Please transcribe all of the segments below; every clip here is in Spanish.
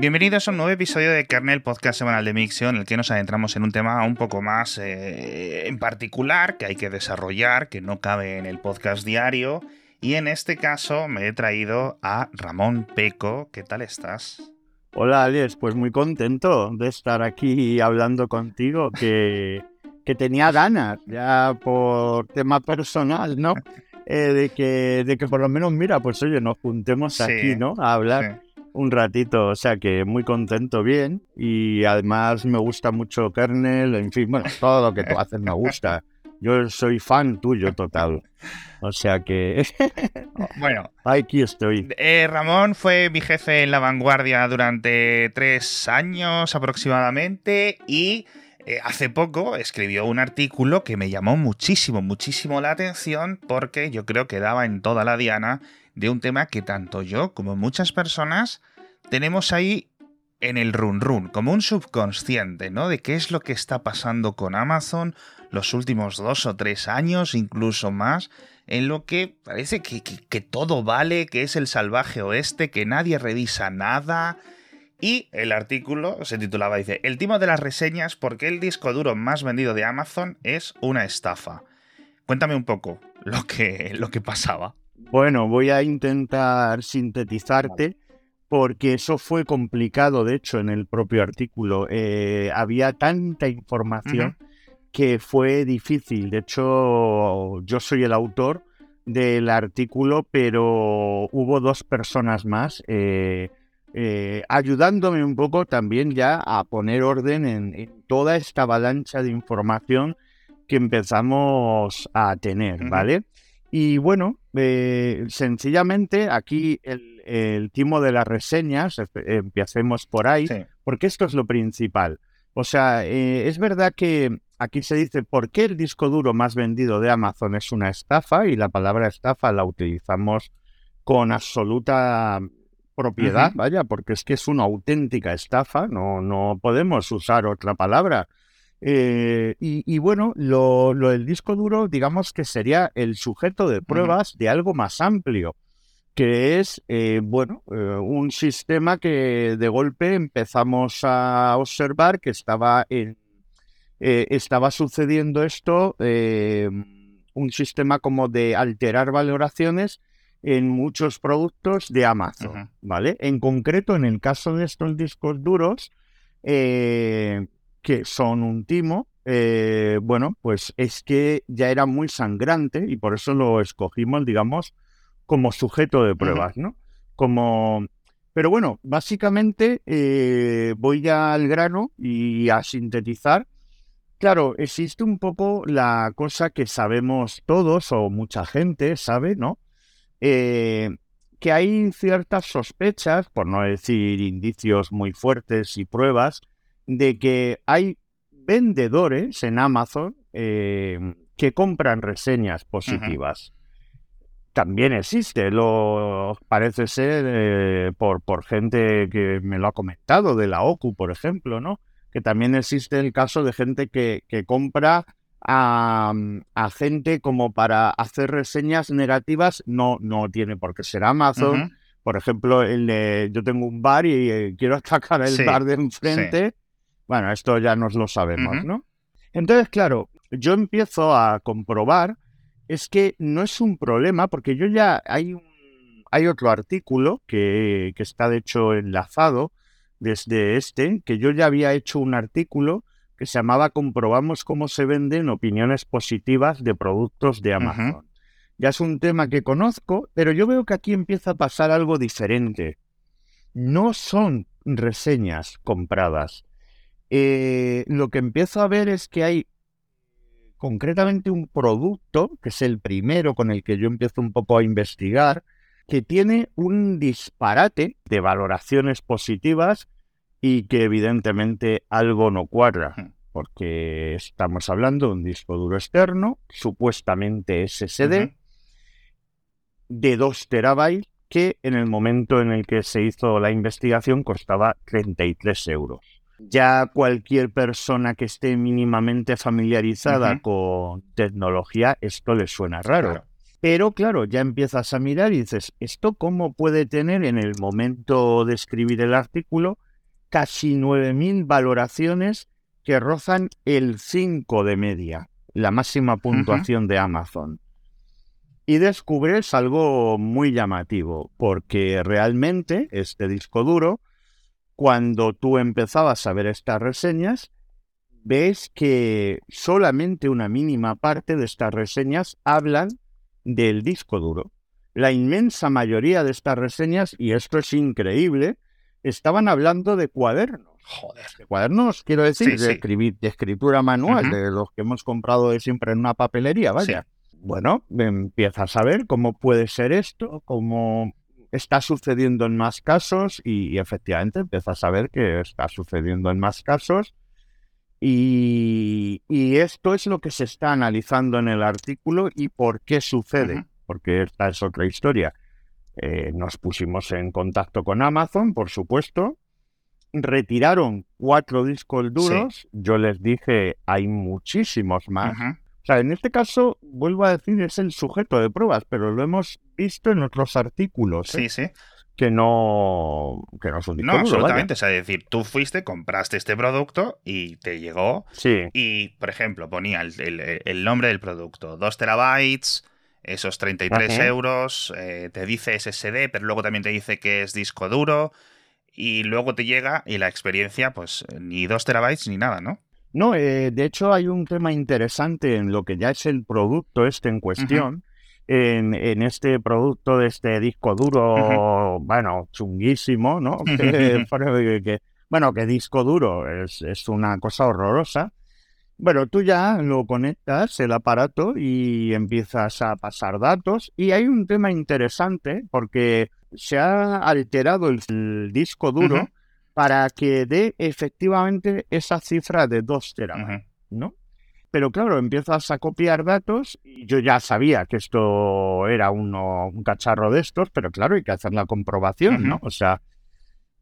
Bienvenidos a un nuevo episodio de Kernel, podcast semanal de Mixio, en el que nos adentramos en un tema un poco más eh, en particular que hay que desarrollar, que no cabe en el podcast diario. Y en este caso me he traído a Ramón Peco. ¿Qué tal estás? Hola, Alex. Pues muy contento de estar aquí hablando contigo, que, que tenía ganas, ya por tema personal, ¿no? Eh, de, que, de que por lo menos, mira, pues oye, nos juntemos aquí, ¿no? A hablar un ratito, o sea que muy contento, bien. Y además me gusta mucho Kernel, en fin, bueno, todo lo que tú haces me gusta. Yo soy fan tuyo total. O sea que. bueno. Aquí estoy. Eh, Ramón fue mi jefe en la vanguardia durante tres años aproximadamente y. Eh, hace poco escribió un artículo que me llamó muchísimo, muchísimo la atención porque yo creo que daba en toda la diana de un tema que tanto yo como muchas personas tenemos ahí en el run run, como un subconsciente, ¿no? De qué es lo que está pasando con Amazon los últimos dos o tres años, incluso más, en lo que parece que, que todo vale, que es el salvaje oeste, que nadie revisa nada. Y el artículo se titulaba, dice, El timo de las reseñas, ¿por qué el disco duro más vendido de Amazon es una estafa? Cuéntame un poco lo que, lo que pasaba. Bueno, voy a intentar sintetizarte porque eso fue complicado, de hecho, en el propio artículo. Eh, había tanta información que fue difícil. De hecho, yo soy el autor del artículo, pero hubo dos personas más eh, eh, ayudándome un poco también ya a poner orden en, toda esta avalancha de información que empezamos a tener, ¿vale? Y bueno, eh, sencillamente aquí el, timo de las reseñas, empecemos por ahí, porque esto es lo principal. O sea, eh, es verdad que aquí se dice por qué el disco duro más vendido de Amazon es una estafa y la palabra estafa la utilizamos con absoluta propiedad, vaya, porque es que es una auténtica estafa, no, no podemos usar otra palabra. Eh, y, bueno, lo, del disco duro, digamos que sería el sujeto de pruebas de algo más amplio, que es, eh, bueno, eh, un sistema que de golpe empezamos a observar que estaba, en, estaba sucediendo esto, un sistema como de alterar valoraciones en muchos productos de Amazon, ¿vale? En concreto, en el caso de estos discos duros, que son un timo, eh, bueno, pues es que ya era muy sangrante y por eso lo escogimos, digamos, como sujeto de pruebas, ¿no? Como... Pero bueno, básicamente eh, voy ya al grano y a sintetizar. Claro, existe un poco la cosa que sabemos todos o mucha gente sabe, ¿no? Eh, que hay ciertas sospechas, por no decir indicios muy fuertes y pruebas, de que hay vendedores en Amazon eh, que compran reseñas positivas. También existe, lo parece ser eh, por, por gente que me lo ha comentado, de la OCU, por ejemplo, ¿no? Que también existe el caso de gente que, que compra a, a, gente como para hacer reseñas negativas, no, no tiene por qué ser Amazon. Por ejemplo, el yo tengo un bar y eh, quiero atacar el bar de enfrente. Bueno, esto ya nos lo sabemos, ¿no? Entonces, claro, yo empiezo a comprobar es que no es un problema, porque yo ya hay un, hay otro artículo que, que está de hecho enlazado desde este, que yo ya había hecho un artículo que se llamaba Comprobamos cómo se venden opiniones positivas de productos de Amazon. Ya es un tema que conozco, pero yo veo que aquí empieza a pasar algo diferente. No son reseñas compradas, eh, lo que empiezo a ver es que hay concretamente un producto, que es el primero con el que yo empiezo un poco a investigar, que tiene un disparate de valoraciones positivas y que evidentemente algo no cuadra, porque estamos hablando de un disco duro externo, supuestamente SSD, de 2 terabytes, que en el momento en el que se hizo la investigación costaba 33 euros ya cualquier persona que esté mínimamente familiarizada con tecnología, esto le suena raro. Pero claro, ya empiezas a mirar y dices, ¿esto cómo puede tener en el momento de escribir el artículo casi 9.000 valoraciones que rozan el 5 de media, la máxima puntuación de Amazon. Y descubres algo muy llamativo, porque realmente este disco duro, cuando tú empezabas a ver estas reseñas, ves que solamente una mínima parte de estas reseñas hablan del disco duro. La inmensa mayoría de estas reseñas, y esto es increíble, estaban hablando de cuadernos. Joder. De cuadernos, quiero decir, Sí, de, escribir- de escritura manual, de los que hemos comprado de siempre en una papelería, vaya. Bueno, empiezas a ver cómo puede ser esto, cómo está sucediendo en más casos y, y efectivamente empiezas a ver que está sucediendo en más casos. Y, y esto es lo que se está analizando en el artículo y por qué sucede, porque esta es otra historia. Eh, nos pusimos en contacto con Amazon, por supuesto, retiraron cuatro discos duros, yo les dije hay muchísimos más. Sea, en este caso, vuelvo a decir, es el sujeto de pruebas, pero lo hemos visto en otros artículos, ¿eh? Sí, sí. que no que no es un disco No, duro, vaya. absolutamente. Es decir, tú fuiste, compraste este producto y te llegó. Sí, Y, por ejemplo, ponía el, el- el nombre del producto, 2 terabytes, esos 33 Ajá. euros, eh, te dice SSD, pero luego también te dice que es disco duro. Y luego te llega y la experiencia, pues ni 2 terabytes ni nada, ¿no? No, eh, de hecho hay un tema interesante en lo que ya es el producto este en cuestión. En, en este producto de este disco duro, bueno, chunguísimo, ¿no? Que- que- que- bueno, que disco duro es, es una cosa horrorosa. Bueno, tú ya lo conectas el aparato y empiezas a pasar datos. Y hay un tema interesante porque se ha alterado el, el disco duro. Para que dé efectivamente esa cifra de 2 terabytes. ¿no? Pero claro, empiezas a copiar datos y yo ya sabía que esto era uno, un cacharro de estos, pero claro, hay que hacer la comprobación, ¿no? O sea,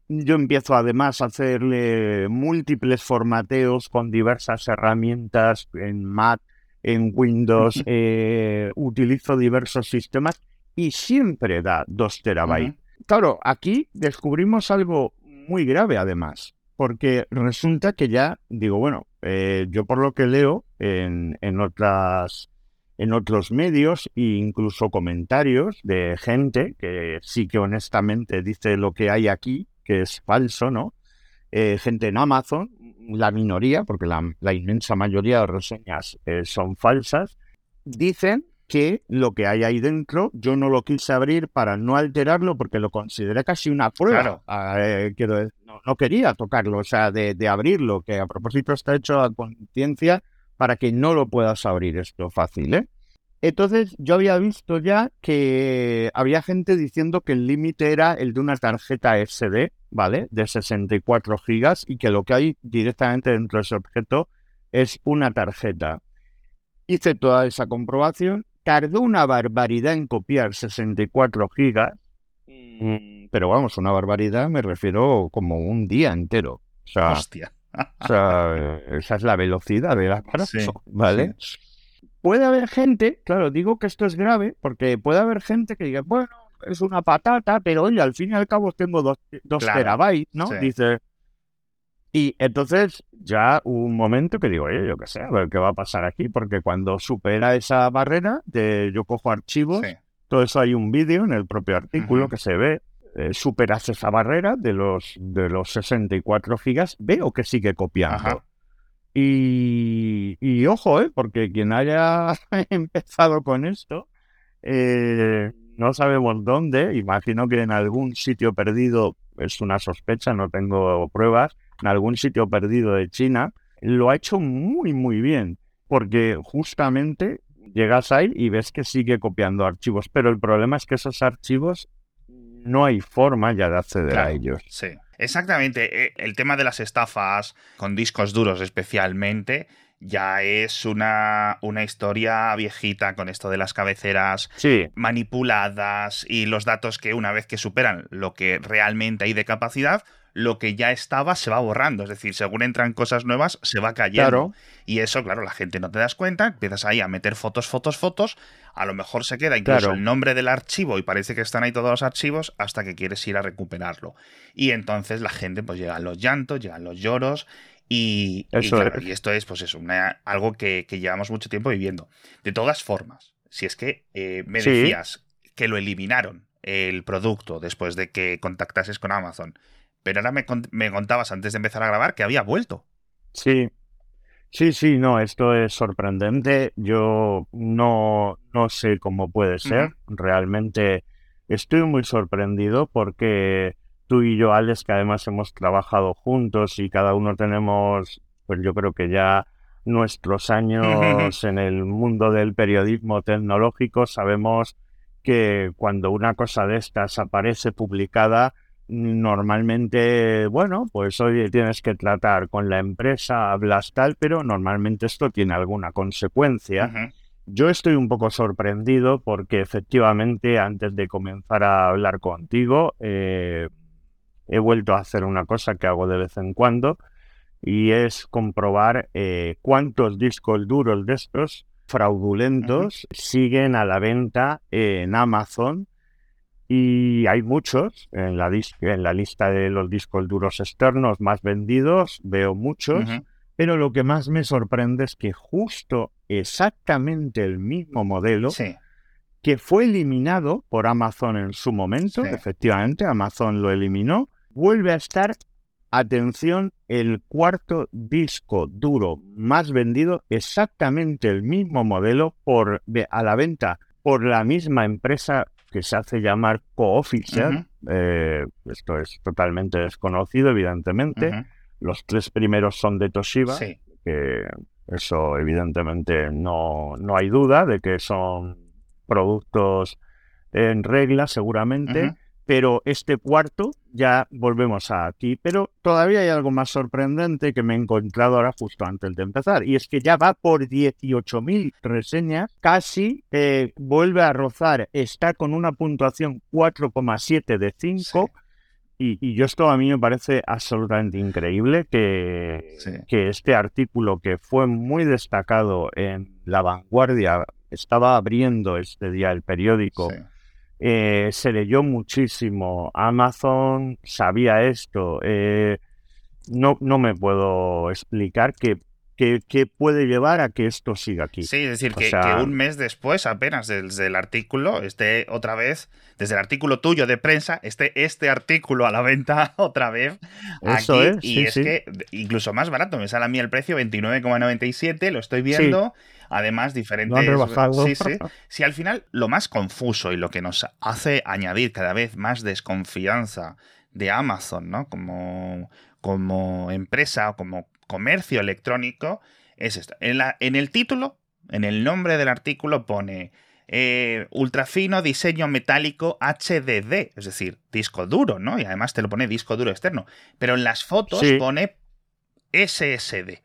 yo empiezo además a hacerle múltiples formateos con diversas herramientas en Mac, en Windows, eh, utilizo diversos sistemas y siempre da 2 terabytes. Claro, aquí descubrimos algo muy grave además, porque resulta que ya, digo, bueno, eh, yo por lo que leo en, en otras en otros medios e incluso comentarios de gente que sí que honestamente dice lo que hay aquí, que es falso, ¿no? Eh, gente en Amazon, la minoría, porque la, inmensa mayoría de reseñas eh, son falsas, dicen que lo que hay ahí dentro yo no lo quise abrir para no alterarlo porque lo consideré casi una prueba. Claro. Ah, eh, quiero decir, no, no quería tocarlo, o sea, de, de abrirlo, que a propósito está hecho a conciencia para que no lo puedas abrir esto fácil, ¿eh? Entonces yo había visto ya que había gente diciendo que el límite era el de una tarjeta SD, ¿vale? De 64 gigas y que lo que hay directamente dentro de ese objeto es una tarjeta. Hice toda esa comprobación, tardó una barbaridad en copiar 64 gigas, mm, pero vamos, una barbaridad me refiero como un día entero. O sea, Hostia. o sea, esa es la velocidad del aparato, Sí, ¿vale? Puede haber gente, claro, digo que esto es grave, porque puede haber gente que diga, bueno, es una patata, pero oye, al fin y al cabo tengo dos, dos Claro, terabytes, ¿no? sí. Dice. Y entonces ya hubo un momento que digo, oye, yo qué sé, a ver qué va a pasar aquí, porque cuando supera esa barrera de yo cojo archivos, Sí. todo eso hay un vídeo en el propio artículo que se ve. eh, superas esa barrera de los, de los 64 gigas, veo que sigue copiando. Ajá. Y, y ojo, ¿eh? porque quien haya empezado con esto, eh, no sabemos dónde, imagino que en algún sitio perdido, es una sospecha, no tengo pruebas, en algún sitio perdido de China, lo ha hecho muy, muy bien, porque justamente llegas ahí y ves que sigue copiando archivos, pero el problema es que esos archivos no hay forma ya de acceder a ellos. Sí, exactamente. Eh, El tema de las estafas con discos duros especialmente ya es una, una historia viejita con esto de las cabeceras manipuladas y los datos que una vez que superan lo que realmente hay de capacidad, lo que ya estaba se va borrando. Es decir, según entran cosas nuevas, se va cayendo. Y eso, claro, la gente no te das cuenta, empiezas ahí a meter fotos, fotos, fotos. A lo mejor se queda incluso el nombre del archivo y parece que están ahí todos los archivos hasta que quieres ir a recuperarlo. Y entonces la gente, pues llegan los llantos, llegan los lloros. Y, y, esto es, pues eso, algo que, llevamos mucho tiempo viviendo. De todas formas, si es que eh, me decías que lo eliminaron el producto después de que contactases con Amazon pero ahora me, contabas antes de empezar a grabar que había vuelto. Sí, sí, sí, no, esto es sorprendente. Yo no, no sé cómo puede ser. Realmente estoy muy sorprendido porque tú y yo, Alex, que además hemos trabajado juntos y cada uno tenemos, pues yo creo que ya nuestros años en el mundo del periodismo tecnológico, sabemos que cuando una cosa de estas aparece publicada, normalmente, bueno, pues hoy tienes que tratar con la empresa, hablas tal, pero normalmente esto tiene alguna consecuencia. Yo estoy un poco sorprendido porque efectivamente antes de comenzar a hablar contigo eh, he vuelto a hacer una cosa que hago de vez en cuando y es comprobar eh, cuántos discos duros de estos fraudulentos siguen a la venta en Amazon y hay muchos en la, en la lista de los discos duros externos más vendidos, veo muchos, pero lo que más me sorprende es que justo exactamente el mismo modelo que fue eliminado por Amazon en su momento, efectivamente, Amazon lo eliminó, vuelve a estar, atención, el cuarto disco duro más vendido, exactamente el mismo modelo por, a la venta por la misma empresa que se hace llamar co-officer. Eh, esto es totalmente desconocido, evidentemente. Los tres primeros son de Toshiba, que eso evidentemente no, no hay duda de que son productos en regla seguramente pero este cuarto ya volvemos a aquí. Pero todavía hay algo más sorprendente que me he encontrado ahora justo antes de empezar, y es que ya va por 18.000 reseñas, casi eh, vuelve a rozar, está con una puntuación 4,7 de 5. Y, yo esto a mí me parece absolutamente increíble que, que este artículo que fue muy destacado en La Vanguardia, estaba abriendo este día el periódico. Eh, se leyó muchísimo. Amazon sabía esto. Eh, no, no me puedo explicar qué, qué, puede llevar a que esto siga aquí. Sí, es decir, que, un mes después, apenas desde el artículo, esté otra vez, desde el artículo tuyo de prensa, esté este artículo a la venta otra vez. Eso Es, y es que incluso más barato, me sale a mí el precio 29,97, lo estoy viendo. Además, diferentes. Sí, sí. Si al final lo más confuso y lo que nos hace añadir cada vez más desconfianza de Amazon, ¿no? Como, como empresa o como comercio electrónico, es esto. En, la, en el título, en el nombre del artículo pone eh, ultrafino diseño metálico HDD, es decir, disco duro, ¿no? Y además te lo pone disco duro externo. Pero en las fotos pone SSD.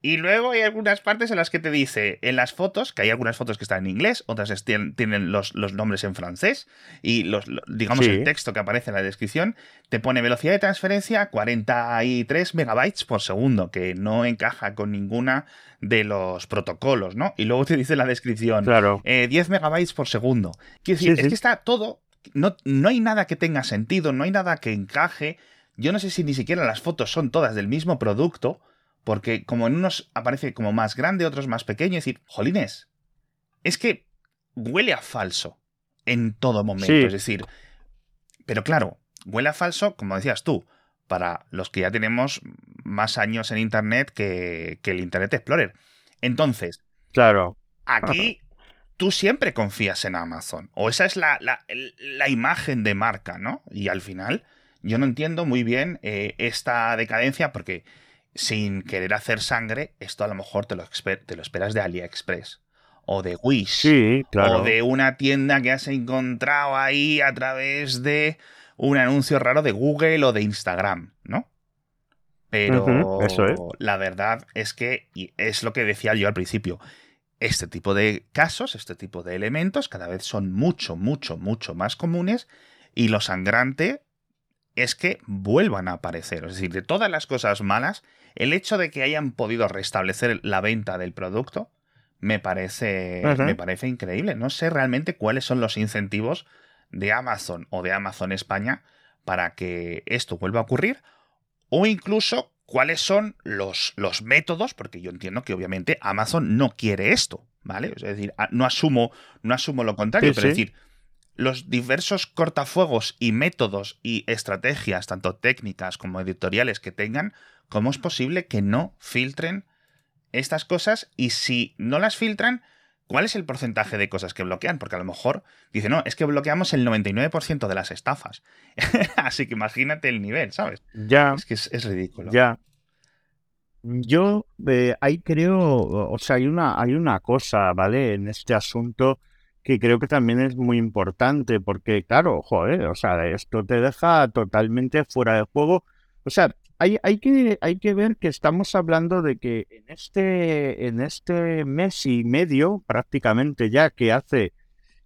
Y luego hay algunas partes en las que te dice, en las fotos, que hay algunas fotos que están en inglés, otras tienen, los, nombres en francés, y los, digamos el texto que aparece en la descripción, te pone velocidad de transferencia 43 megabytes por segundo, que no encaja con ninguna de los protocolos, ¿no? Y luego te dice la descripción, claro. 10 eh, megabytes por segundo. Quiero decir, es que está todo, no, no hay nada que tenga sentido, no hay nada que encaje. Yo no sé si ni siquiera las fotos son todas del mismo producto porque como en unos aparece como más grande, otros más pequeño, es decir, jolines, es que huele a falso en todo momento. Es decir, pero claro, huele a falso, como decías tú, para los que ya tenemos más años en Internet que, el Internet Explorer. Entonces, claro. Aquí tú siempre confías en Amazon. O esa es la, la, imagen de marca, ¿no? Y al final, yo no entiendo muy bien eh, esta decadencia porque sin querer hacer sangre, esto a lo mejor te lo, te lo esperas de AliExpress o de Wish o de una tienda que has encontrado ahí a través de un anuncio raro de Google o de Instagram, ¿no? Pero la verdad es que, y es lo que decía yo al principio, este tipo de casos, este tipo de elementos cada vez son mucho, mucho, mucho más comunes y lo sangrante es que vuelvan a aparecer. Es decir, de todas las cosas malas, el hecho de que hayan podido restablecer la venta del producto me parece, me parece increíble. No sé realmente cuáles son los incentivos de Amazon o de Amazon España para que esto vuelva a ocurrir o incluso cuáles son los, los métodos, porque yo entiendo que obviamente Amazon no quiere esto, ¿vale? Es decir, no asumo, no asumo lo contrario, pero es decir, los diversos cortafuegos y métodos y estrategias, tanto técnicas como editoriales que tengan, ¿cómo es posible que no filtren estas cosas? Y si no las filtran, ¿cuál es el porcentaje de cosas que bloquean? Porque a lo mejor dice, no, es que bloqueamos el 99% de las estafas. Así que imagínate el nivel, ¿sabes? Ya. Es que es, ridículo. Ya. Yo eh, ahí creo, o sea, hay una, hay una cosa, ¿vale? En este asunto que creo que también es muy importante, porque claro, joder, o sea, esto te deja totalmente fuera de juego. O sea, hay, hay, que, hay que ver que estamos hablando de que en este, en este mes y medio, prácticamente ya que hace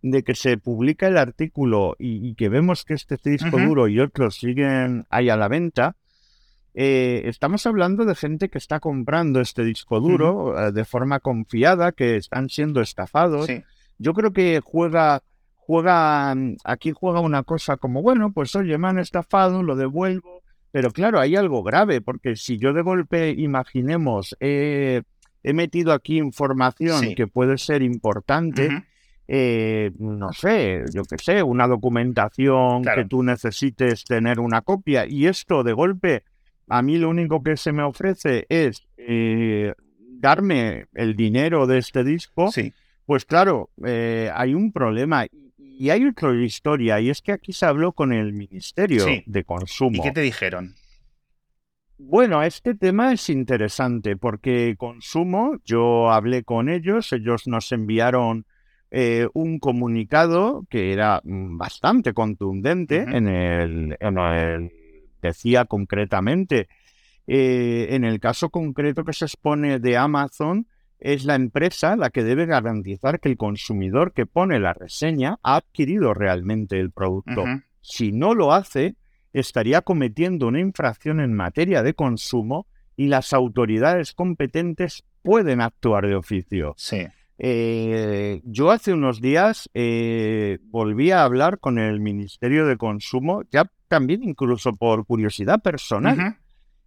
de que se publica el artículo y, que vemos que este disco duro y otros siguen ahí a la venta, eh, estamos hablando de gente que está comprando este disco duro eh, de forma confiada, que están siendo estafados. Yo creo que juega, juega, aquí juega una cosa como, bueno, pues oye, me han estafado, lo devuelvo, pero claro, hay algo grave, porque si yo de golpe, imaginemos, he metido aquí información que puede ser importante, eh, no sé, yo qué sé, una documentación que tú necesites tener una copia, y esto de golpe, a mí lo único que se me ofrece es eh, darme el dinero de este disco, pues claro, eh, hay un problema. Y hay otra historia, y es que aquí se habló con el Ministerio de Consumo. ¿Y qué te dijeron? Bueno, este tema es interesante porque Consumo, yo hablé con ellos, ellos nos enviaron eh, un comunicado que era mm, bastante contundente en, el, decía concretamente, eh, en el caso concreto que se expone de Amazon, es la empresa la que debe garantizar que el consumidor que pone la reseña ha adquirido realmente el producto. Si no lo hace, estaría cometiendo una infracción en materia de consumo y las autoridades competentes pueden actuar de oficio. Sí. Eh, yo hace unos días eh, volví a hablar con el Ministerio de Consumo, ya también incluso por curiosidad personal.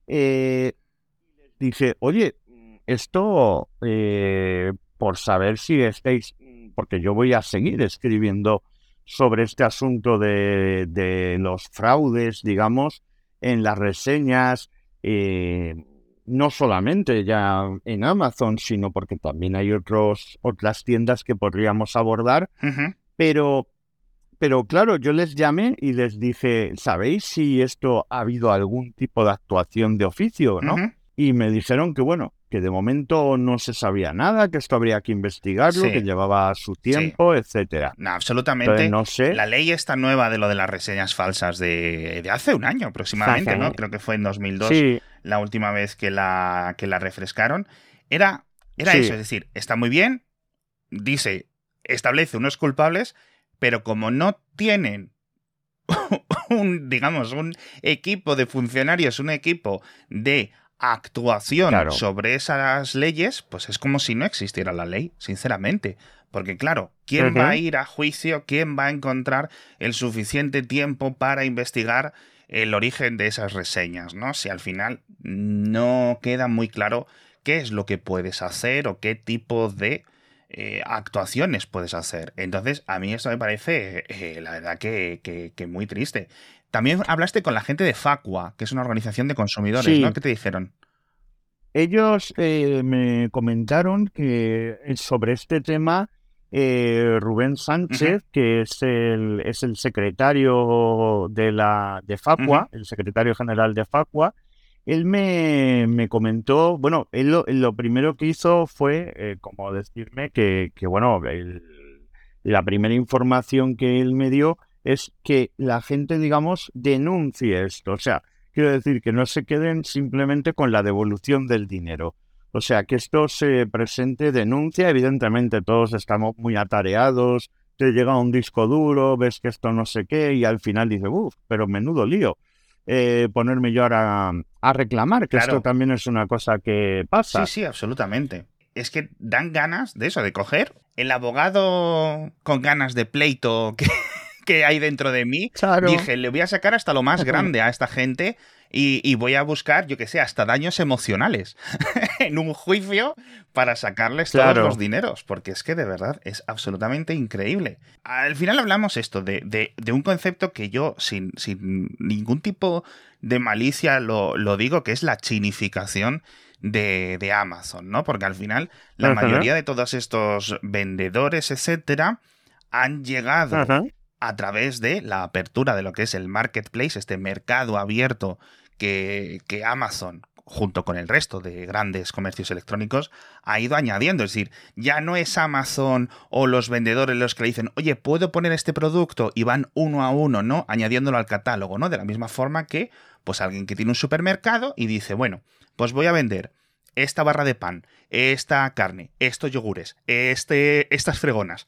Eh, dije, oye, esto eh, por saber si estáis, porque yo voy a seguir escribiendo sobre este asunto de, los fraudes, digamos, en las reseñas, eh, no solamente ya en Amazon, sino porque también hay otros, otras tiendas que podríamos abordar, pero, pero claro, yo les llamé y les dije, ¿sabéis si esto ha habido algún tipo de actuación de oficio, no? Y me dijeron que, bueno, que de momento no se sabía nada, que esto habría que investigarlo, que llevaba su tiempo, etcétera. No, absolutamente. no sé. La ley esta nueva de lo de las reseñas falsas de, hace un año aproximadamente, ¿no? Creo que fue en 2002 la última vez que la, que la refrescaron. Era, era eso, es decir, está muy bien, dice, establece unos culpables, pero como no tienen un, digamos, un equipo de funcionarios, un equipo de actuación sobre esas leyes, pues es como si no existiera la ley, sinceramente. Porque claro, ¿quién va a ir a juicio? ¿Quién va a encontrar el suficiente tiempo para investigar el origen de esas reseñas? ¿no? Si al final no queda muy claro qué es lo que puedes hacer o qué tipo de eh, actuaciones puedes hacer. Entonces, a mí esto me parece, eh, la verdad, que, que, muy triste. También hablaste con la gente de Facua, que es una organización de consumidores, ¿no? ¿Qué te dijeron? Ellos eh, me comentaron que eh, sobre este tema eh, Rubén Sánchez, que es el, es el secretario de la de Facua, el secretario general de Facua, él me, me comentó, bueno, él lo, primero que hizo fue como decirme que, que bueno, la primera información que él me dio es que la gente, digamos, denuncie esto. O sea, quiero decir que no se queden simplemente con la devolución del dinero. O sea, que esto se presente denuncia, evidentemente todos estamos muy atareados, te llega un disco duro, ves que esto no sé qué, y al final dices, uff, pero menudo lío. Eh, ponerme yo ahora a reclamar, que esto también es una cosa que pasa. Sí, sí, absolutamente. Es que dan ganas de eso, de coger el abogado con ganas de pleito que, que hay dentro de mí. Dije, le voy a sacar hasta lo más grande a esta gente y, voy a buscar, yo que sé, hasta daños emocionales en un juicio para sacarles todos los dineros, porque es que de verdad es absolutamente increíble. Al final hablamos esto de, de, un concepto que yo sin, sin, ningún tipo de malicia lo, lo digo, que es la chinificación de, de, Amazon, ¿no? Porque al final la mayoría de todos estos vendedores, etcétera, han llegado a través de la apertura de lo que es el marketplace, este mercado abierto que, Amazon junto con el resto de grandes comercios electrónicos, ha ido añadiendo. Es decir, ya no es Amazon o los vendedores los que le dicen, oye, ¿puedo poner este producto? Y van uno a uno, ¿no? Añadiéndolo al catálogo, ¿no? De la misma forma que, pues, alguien que tiene un supermercado y dice, bueno, pues voy a vender esta barra de pan, esta carne, estos yogures, este, estas fregonas.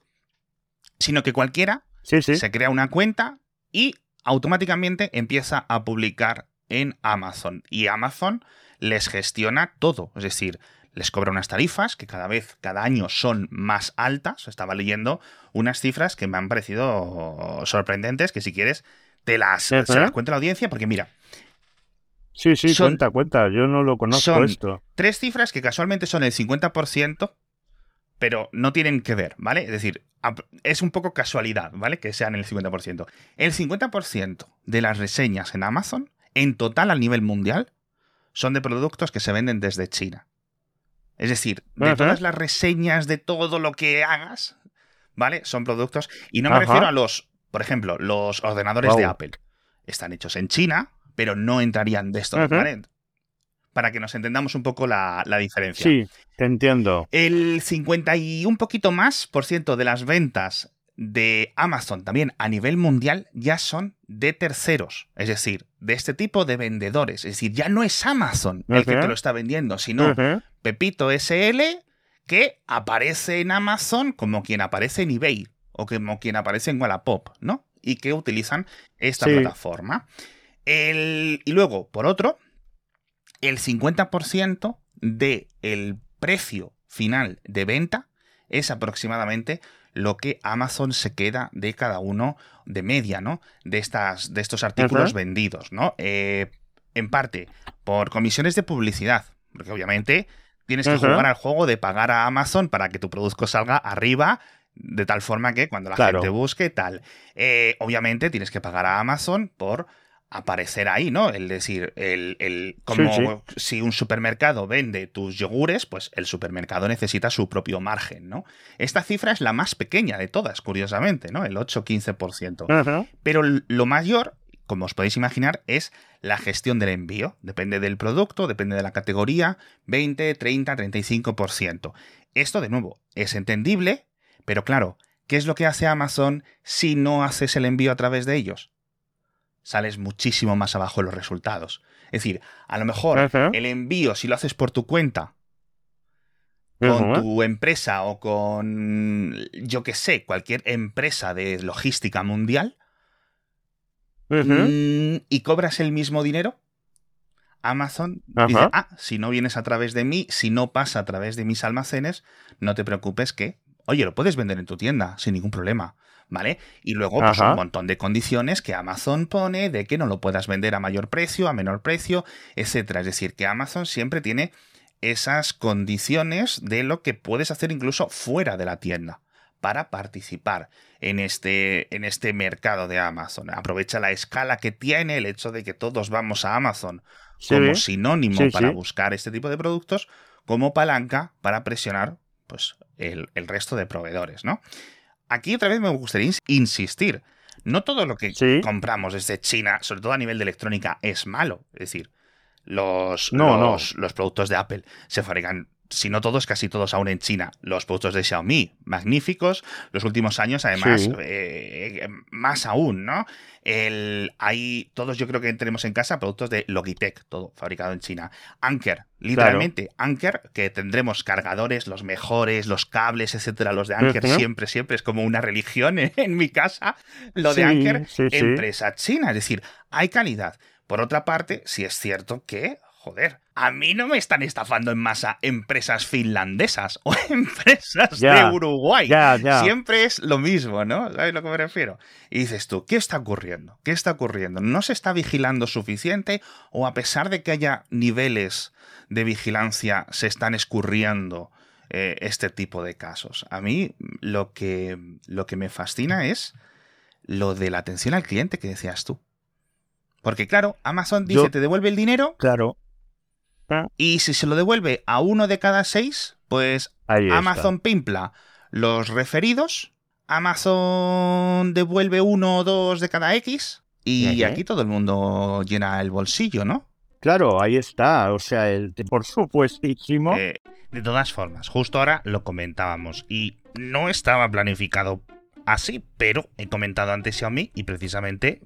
Sino que cualquiera se crea una cuenta y automáticamente empieza a publicar en Amazon. Y Amazon les gestiona todo. Es decir, les cobra unas tarifas que cada vez, cada año son más altas. Estaba leyendo unas cifras que me han parecido sorprendentes, que si quieres te las, se las cuento a la audiencia, porque mira. Sí, sí, cuenta, cuenta. Yo no lo conozco son esto. Tres cifras que casualmente son el 50%, pero no tienen que ver, ¿vale? Es decir, es un poco casualidad, ¿vale? Que sean el 50%. El 50% de las reseñas en Amazon en total a nivel mundial son de productos que se venden desde China. Es decir, de todas las reseñas de todo lo que hagas, ¿vale? Son productos. Y no me refiero a los, por ejemplo, los ordenadores de Apple. Están hechos en China, pero no entrarían de estos, ¿vale? Para que nos entendamos un poco la, la, diferencia. Sí, te entiendo. El 50 y un poquito más por ciento de las ventas de Amazon también a nivel mundial ya son de terceros, es decir, de este tipo de vendedores. Es decir, ya no es Amazon el que te lo está vendiendo, sino Pepito SL que aparece en Amazon como quien aparece en eBay o como quien aparece en Wallapop, ¿no? Y que utilizan esta plataforma. y luego, por otro, el 50% del precio final de venta es aproximadamente lo que Amazon se queda de cada uno de media, ¿no? De, estas, de estos artículos vendidos, ¿no? Eh, en parte por comisiones de publicidad, porque obviamente tienes que jugar al juego de pagar a Amazon para que tu producto salga arriba de tal forma que cuando la gente busque tal. Eh, obviamente tienes que pagar a Amazon por aparecer ahí, ¿no? El decir, el, el como si un supermercado vende tus yogures, pues el supermercado necesita su propio margen, ¿no? Esta cifra es la más pequeña de todas, curiosamente, ¿no? El 8-15%. Pero lo mayor, como os podéis imaginar, es la gestión del envío. Depende del producto, depende de la categoría, 20, 30, 35%. Esto, de nuevo, es entendible, pero claro, ¿qué es lo que hace Amazon si no haces el envío a través de ellos? Sales muchísimo más abajo en los resultados. Es decir, a lo mejor el envío, si lo haces por tu cuenta, con tu empresa o con, yo que sé, cualquier empresa de logística mundial, mm, y cobras el mismo dinero, Amazon dice, ah, si no vienes a través de mí, si no pasa a través de mis almacenes, no te preocupes que, oye, lo puedes vender en tu tienda sin ningún problema. ¿Vale? Y luego, pues un montón de condiciones que Amazon pone de que no lo puedas vender a mayor precio, a menor precio, etcétera. Es decir, que Amazon siempre tiene esas condiciones de lo que puedes hacer incluso fuera de la tienda para participar en este, en este mercado de Amazon. Aprovecha la escala que tiene el hecho de que todos vamos a Amazon como sinónimo para buscar este tipo de productos, como palanca para presionar pues, el, el resto de proveedores, ¿no? Aquí otra vez me gustaría insistir. No todo lo que compramos desde China, sobre todo a nivel de electrónica, es malo. Es decir, los, los, productos de Apple se fabrican si no todos, casi todos aún en China. Los productos de Xiaomi, magníficos. Los últimos años, además, eh, más aún, ¿no? El, hay todos, yo creo que tenemos en casa productos de Logitech, todo fabricado en China. Anker, literalmente, Anker, que tendremos cargadores, los mejores, los cables, etcétera. Los de Anker siempre, siempre es como una religión en, mi casa. Lo de Anker, empresa china. Es decir, hay calidad. Por otra parte, sí es cierto que joder, a mí no me están estafando en masa empresas finlandesas o empresas de Uruguay. Siempre es lo mismo, ¿no? ¿Sabes a lo que me refiero? Y dices tú, ¿qué está ocurriendo? ¿Qué está ocurriendo? ¿No se está vigilando suficiente o a pesar de que haya niveles de vigilancia se están escurriendo eh, este tipo de casos? A mí lo que, lo que me fascina es lo de la atención al cliente que decías tú. Porque claro, Amazon dice, te devuelve el dinero. Claro. Y si se lo devuelve a uno de cada seis, pues Amazon pimpla los referidos, Amazon devuelve uno o dos de cada X y aquí todo el mundo llena el bolsillo, ¿no? Claro, ahí está. O sea, el, por supuestísimo. Eh, de todas formas, justo ahora lo comentábamos y no estaba planificado así, pero he comentado antes Xiaomi y precisamente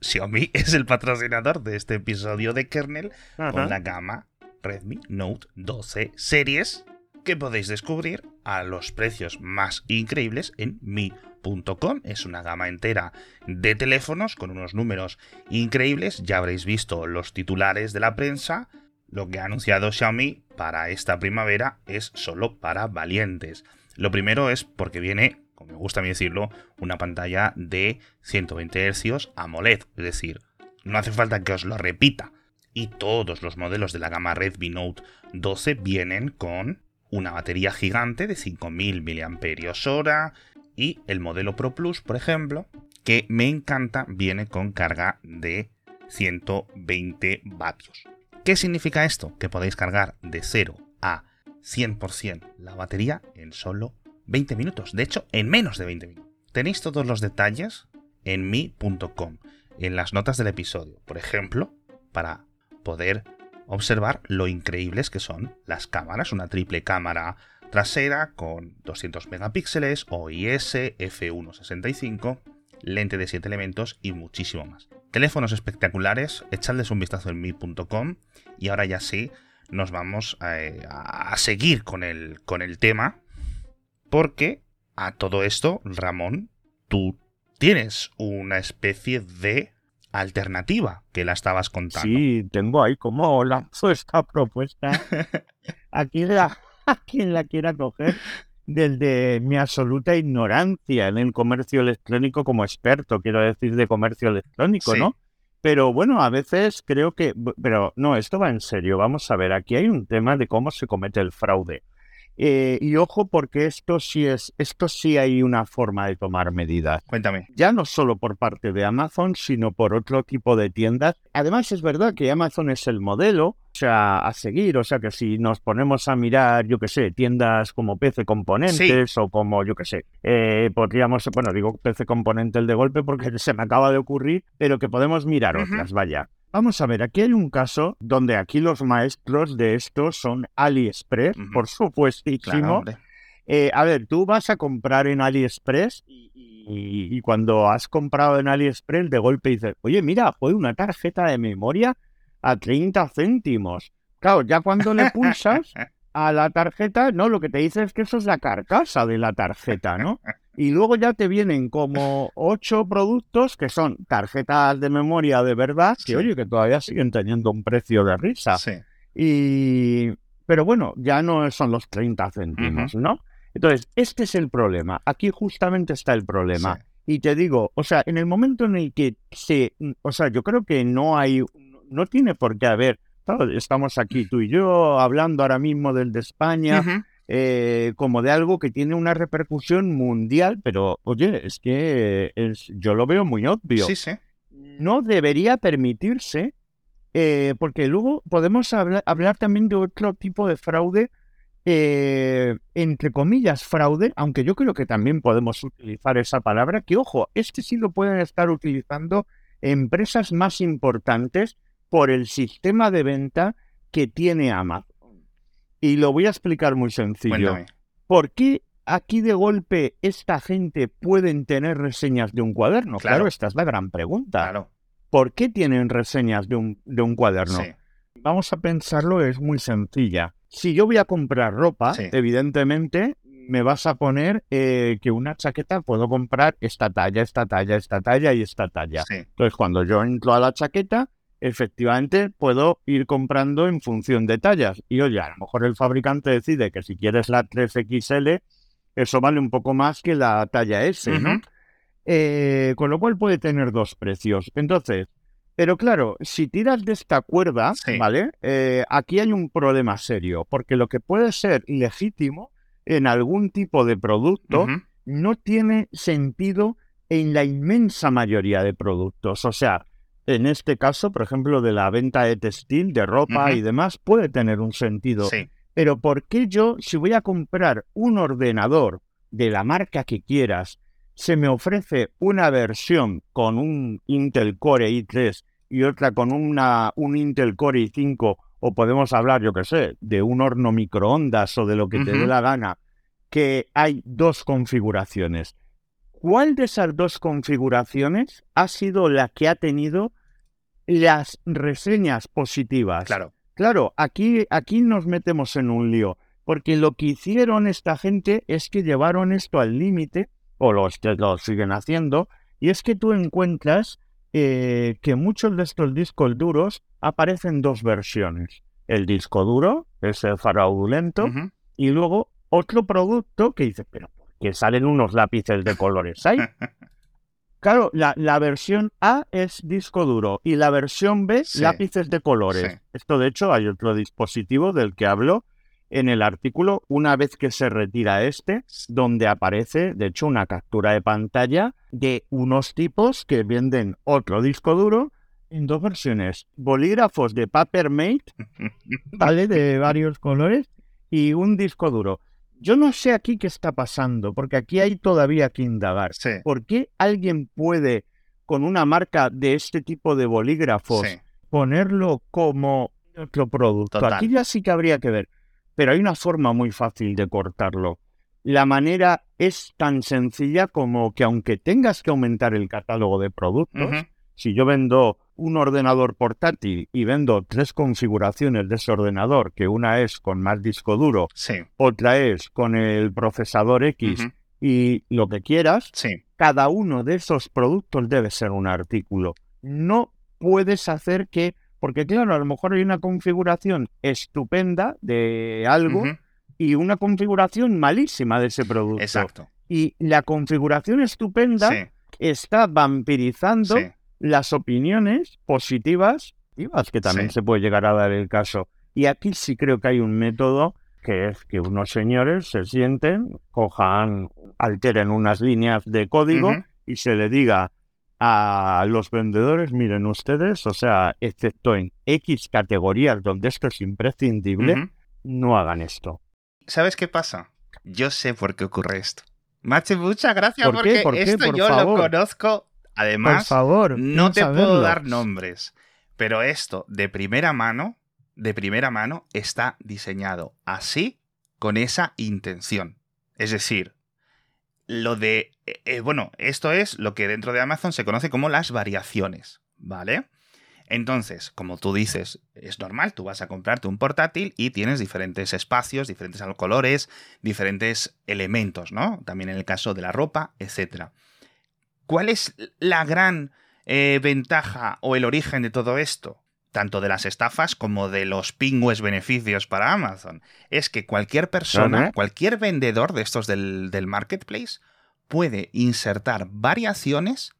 Xiaomi es el patrocinador de este episodio de Kernel con la gama Redmi Note 12 series que podéis descubrir a los precios más increíbles en mi.com. Es una gama entera de teléfonos con unos números increíbles. Ya habréis visto los titulares de la prensa. Lo que ha anunciado Xiaomi para esta primavera es solo para valientes. Lo primero es porque viene como me gusta a mí decirlo, una pantalla de 120 Hz AMOLED. Es decir, no hace falta que os lo repita. Y todos los modelos de la gama Redmi Note 12 vienen con una batería gigante de 5000 mAh y el modelo Pro Plus, por ejemplo, que me encanta, viene con carga de 120 vatios. ¿Qué significa esto? Que podéis cargar de 0 a 100% la batería en solo 20 minutos. De hecho, en menos de 20 minutos. Tenéis todos los detalles en mi.com, en las notas del episodio. Por ejemplo, para poder observar lo increíbles que son las cámaras. Una triple cámara trasera con 200 megapíxeles, OIS, F1.65, lente de 7 elementos y muchísimo más. Teléfonos espectaculares, echadles un vistazo en mi.com y ahora ya sí nos vamos eh, a, seguir con el, con el tema porque a todo esto, Ramón, tú tienes una especie de alternativa que la estabas contando. Sí, tengo ahí como lanzo esta propuesta. Aquí la, a quien la quiera coger desde mi absoluta ignorancia en el comercio electrónico como experto, quiero decir, de comercio electrónico, ¿no? Pero bueno, a veces creo que... Pero no, esto va en serio. Vamos a ver, aquí hay un tema de cómo se comete el fraude. Eh, y ojo, porque esto sí es, esto sí hay una forma de tomar medidas. Cuéntame. Ya no solo por parte de Amazon, sino por otro tipo de tiendas. Además, es verdad que Amazon es el modelo, o sea, a seguir. O sea, que si nos ponemos a mirar, yo qué sé, tiendas como PC Componentes o como, yo qué sé, eh, podríamos, bueno, digo PC Componente el de golpe porque se me acaba de ocurrir, pero que podemos mirar otras, vaya. Vamos a ver, aquí hay un caso donde aquí los maestros de esto son AliExpress, por supuestísimo. Eh, a ver, tú vas a comprar en AliExpress y, cuando has comprado en AliExpress de golpe dices, oye, mira, fue una tarjeta de memoria a 30 céntimos. Claro, ya cuando le pulsas a la tarjeta, no, lo que te dice es que eso es la carcasa de la tarjeta, ¿no? Y luego ya te vienen como ocho productos que son tarjetas de memoria de verdad, que oye, que todavía siguen teniendo un precio de risa. Sí. Y... Pero bueno, ya no son los 30 céntimos, ¿no? Entonces, este es el problema. Aquí justamente está el problema. Y te digo, o sea, en el momento en el que se... O sea, yo creo que no hay... No tiene por qué haber... Estamos aquí tú y yo hablando ahora mismo del de España. Eh, como de algo que tiene una repercusión mundial, pero oye, es que es, yo lo veo muy obvio. Sí, sí. No debería permitirse, eh, porque luego podemos hablar, también de otro tipo de fraude, eh, entre comillas, fraude, aunque yo creo que también podemos utilizar esa palabra, que ojo, este sí lo pueden estar utilizando empresas más importantes por el sistema de venta que tiene Amazon. Y lo voy a explicar muy sencillo. Cuéntame. ¿Por qué aquí de golpe esta gente pueden tener reseñas de un cuaderno? Claro, Claro. esta es la gran pregunta. Claro. ¿Por qué tienen reseñas de un, de un cuaderno? Sí. Vamos a pensarlo, es muy sencilla. Si yo voy a comprar ropa, Sí. evidentemente me vas a poner eh, que una chaqueta puedo comprar esta talla, esta talla, esta talla y esta talla. Sí. Entonces, cuando yo entro a la chaqueta, efectivamente puedo ir comprando en función de tallas. Y oye, a lo mejor el fabricante decide que si quieres la 3XL, eso vale un poco más que la talla S, ¿no? Eh, con lo cual puede tener dos precios. Entonces, pero claro, si tiras de esta cuerda, Sí. ¿vale? Eh, aquí hay un problema serio, porque lo que puede ser legítimo en algún tipo de producto no tiene sentido en la inmensa mayoría de productos. O sea, en este caso, por ejemplo, de la venta de textil, de ropa y demás, puede tener un sentido. Sí. Pero ¿por qué yo, si voy a comprar un ordenador de la marca que quieras, se me ofrece una versión con un Intel Core i3 y otra con una, un Intel Core i5, o podemos hablar, yo qué sé, de un horno microondas o de lo que te dé la gana, que hay dos configuraciones? ¿Cuál de esas dos configuraciones ha sido la que ha tenido las reseñas positivas? Claro. Claro, aquí, aquí nos metemos en un lío, porque lo que hicieron esta gente es que llevaron esto al límite, o los que lo siguen haciendo, y es que tú encuentras eh, que muchos de estos discos duros aparecen dos versiones. El disco duro, ese fraudulento, y luego otro producto que dice, pero ¿por qué salen unos lápices de colores ahí? Claro, la, la versión A es disco duro y la versión B Sí. lápices de colores. Sí. Esto, de hecho, hay otro dispositivo del que hablo en el artículo una vez que se retira este, donde aparece, de hecho, una captura de pantalla de unos tipos que venden otro disco duro en dos versiones. Bolígrafos de Papermate, ¿vale? De varios colores y un disco duro. Yo no sé aquí qué está pasando, porque aquí hay todavía que indagar. Sí. ¿Por qué alguien puede, con una marca de este tipo de bolígrafos, Sí. ponerlo como otro producto? Total. Aquí ya sí que habría que ver. Pero hay una forma muy fácil de cortarlo. La manera es tan sencilla como que aunque tengas que aumentar el catálogo de productos, si yo vendo un ordenador portátil y vendo tres configuraciones de ese ordenador, que una es con más disco duro, Sí. otra es con el procesador X y lo que quieras, Sí. cada uno de esos productos debe ser un artículo. No puedes hacer que, porque claro, a lo mejor hay una configuración estupenda de algo y una configuración malísima de ese producto. Exacto. Y la configuración estupenda Sí. está vampirizando Sí. Las opiniones positivas, que también Sí. se puede llegar a dar el caso. Y aquí sí creo que hay un método que es que unos señores se sienten, cojan, alteren unas líneas de código y se le diga a los vendedores, miren ustedes, o sea, excepto en X categorías donde esto es imprescindible, no hagan esto. ¿Sabes qué pasa? Yo sé por qué ocurre esto. Machi, muchas gracias ¿Por porque esto Por yo favor. lo conozco. Por Además, favor, no te puedo dar nombres, pero esto de primera mano, de primera mano, está diseñado así, con esa intención. Es decir, lo de, eh, eh, bueno, esto es lo que dentro de Amazon se conoce como las variaciones, ¿vale? Entonces, como tú dices, es normal, tú vas a comprarte un portátil y tienes diferentes espacios, diferentes colores, diferentes elementos, ¿no? También en el caso de la ropa, etc. ¿Cuál es la gran eh, ventaja o el origen de todo esto? Tanto de las estafas como de los pingües beneficios para Amazon. Es que cualquier persona, cualquier vendedor de estos del, del marketplace puede insertar variaciones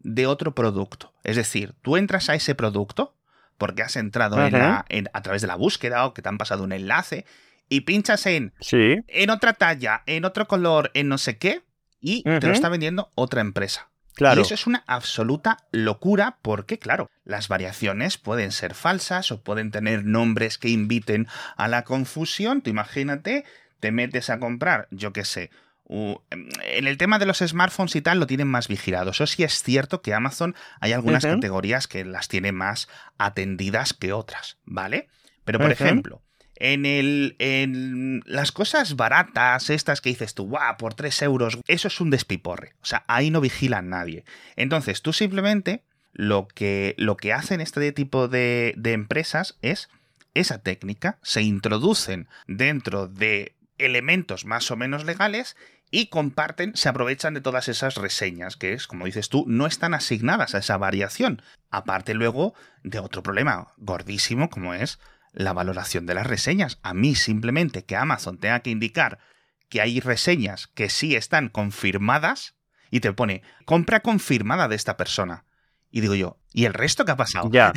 de otro producto. Es decir, tú entras a ese producto porque has entrado en la- en- a través de la búsqueda o que te han pasado un enlace y pinchas en Sí, en otra talla, en otro color, en no sé qué, y te lo está vendiendo otra empresa. claro. Y eso es una absoluta locura porque, claro, las variaciones pueden ser falsas o pueden tener nombres que inviten a la confusión. Tú imagínate, te metes a comprar, yo qué sé. u- en el tema de los smartphones y tal lo tienen más vigilado. Eso sí es cierto que Amazon hay algunas categorías que las tiene más atendidas que otras, ¿vale? Pero por ejemplo, En, el, en las cosas baratas, estas que dices tú, guau, por 3 euros, eso es un despiporre. O sea, ahí no vigilan nadie. Entonces, tú simplemente lo que, lo que hacen este tipo de, de empresas es esa técnica, se introducen dentro de elementos más o menos legales y comparten, se aprovechan de todas esas reseñas, que es, como dices tú, no están asignadas a esa variación. Aparte luego de otro problema gordísimo como es la valoración de las reseñas. A mí simplemente que Amazon tenga que indicar que hay reseñas que sí están confirmadas y te pone compra confirmada de esta persona. Y digo yo, ¿y el resto qué ha pasado? Ya.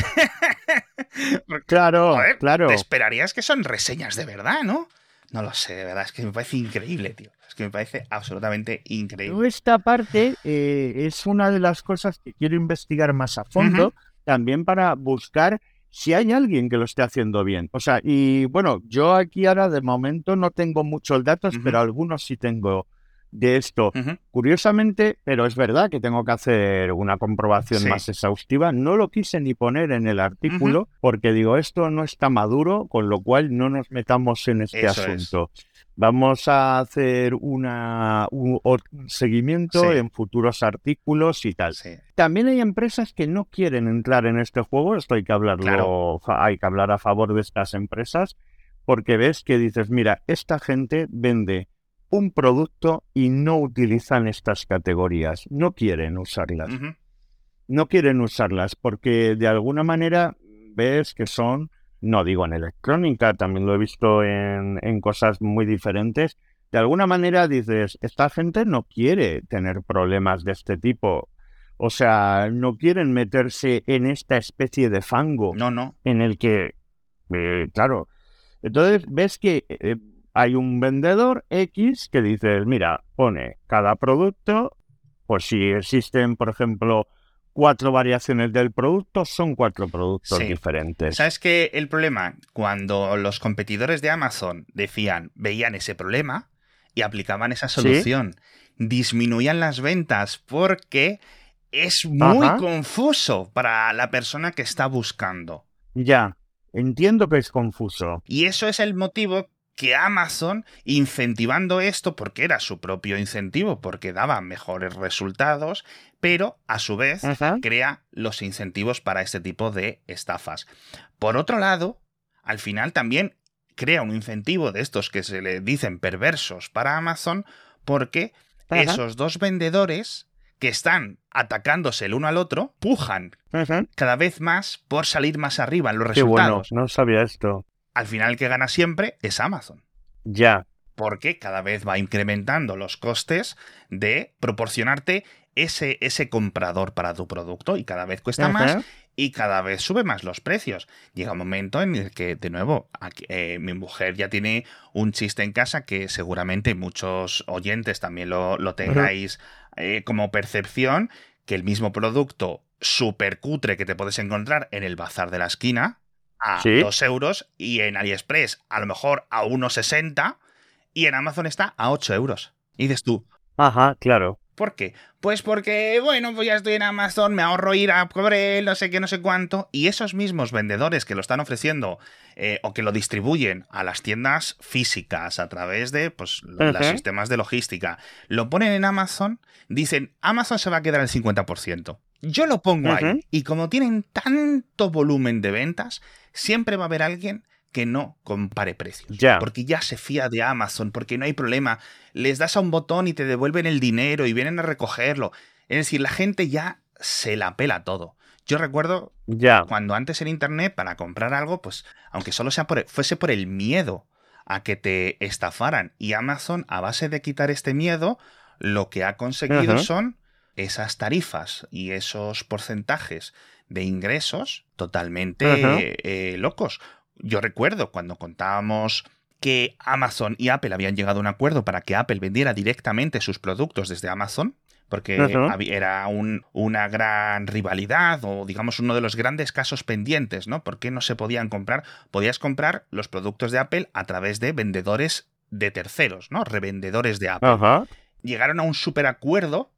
claro, claro. Te esperarías que son reseñas de verdad, ¿no? No lo sé, de verdad, es que me parece increíble, tío. Es que me parece absolutamente increíble. Esta parte eh, es una de las cosas que quiero investigar más a fondo, también para buscar si hay alguien que lo esté haciendo bien. O sea, y bueno, yo aquí ahora de momento no tengo muchos datos, pero algunos sí tengo de esto. Curiosamente, pero es verdad que tengo que hacer una comprobación más exhaustiva. No lo quise ni poner en el artículo porque digo, esto no está maduro, con lo cual no nos metamos en este asunto. Vamos a hacer una, un, seguimiento en futuros artículos y tal. También hay empresas que no quieren entrar en este juego. Esto hay que hablarlo, hay que hablar a favor de estas empresas, porque ves que dices, mira, esta gente vende un producto y no utilizan estas categorías, no quieren usarlas. No quieren usarlas porque de alguna manera ves que son, no digo en electrónica, también lo he visto en, en cosas muy diferentes, de alguna manera dices, esta gente no quiere tener problemas de este tipo. O sea, no quieren meterse en esta especie de fango. No, no. En el que, eh, claro. Entonces ves que eh, hay un vendedor X que dice, mira, pone cada producto, pues si existen, por ejemplo, cuatro variaciones del producto, son cuatro productos diferentes. ¿Sabes qué? El problema, cuando los competidores de Amazon decían, veían ese problema y aplicaban esa solución, disminuían las ventas porque es muy confuso para la persona que está buscando. Ya, entiendo que es confuso. Y eso es el motivo que Amazon, incentivando esto, porque era su propio incentivo, porque daba mejores resultados, pero a su vez crea los incentivos para este tipo de estafas. Por otro lado, al final también crea un incentivo de estos que se le dicen perversos para Amazon, porque esos dos vendedores que están atacándose el uno al otro, pujan cada vez más por salir más arriba en los resultados. Qué bueno, no sabía esto al final el que gana siempre es Amazon. Ya. Porque cada vez va incrementando los costes de proporcionarte ese, ese comprador para tu producto y cada vez cuesta más y cada vez sube más los precios. Llega un momento en el que, de nuevo, eh, mi mujer ya tiene un chiste en casa que seguramente muchos oyentes también lo, tengáis eh, como percepción, que el mismo producto super cutre que te puedes encontrar en el bazar de la esquina, a 2 euros y en AliExpress a lo mejor a 1,60 y en Amazon está a 8 euros. Y dices tú. Ajá, claro. ¿Por qué? Pues porque, bueno, pues ya estoy en Amazon, me ahorro ir a Cobrel, no sé qué, no sé cuánto. Y esos mismos vendedores que lo están ofreciendo eh, o que lo distribuyen a las tiendas físicas a través de pues, los sistemas de logística, lo ponen en Amazon, dicen, Amazon se va a quedar el 50%. Yo lo pongo ahí. Y como tienen tanto volumen de ventas, siempre va a haber alguien que no compare precios. Porque ya se fía de Amazon, porque no hay problema. Les das a un botón y te devuelven el dinero y vienen a recogerlo. Es decir, la gente ya se la pela todo. Yo recuerdo cuando antes en Internet, para comprar algo, pues, aunque solo sea por, fuese por el miedo a que te estafaran, y Amazon, a base de quitar este miedo, lo que ha conseguido son esas tarifas y esos porcentajes de ingresos totalmente eh, locos. Yo recuerdo cuando contábamos que Amazon y Apple habían llegado a un acuerdo para que Apple vendiera directamente sus productos desde Amazon, porque era una gran rivalidad o digamos uno de los grandes casos pendientes, ¿no? Porque no se podían comprar? Podías comprar los productos de Apple a través de vendedores de terceros, ¿no? Revendedores de Apple. Llegaron a un super acuerdo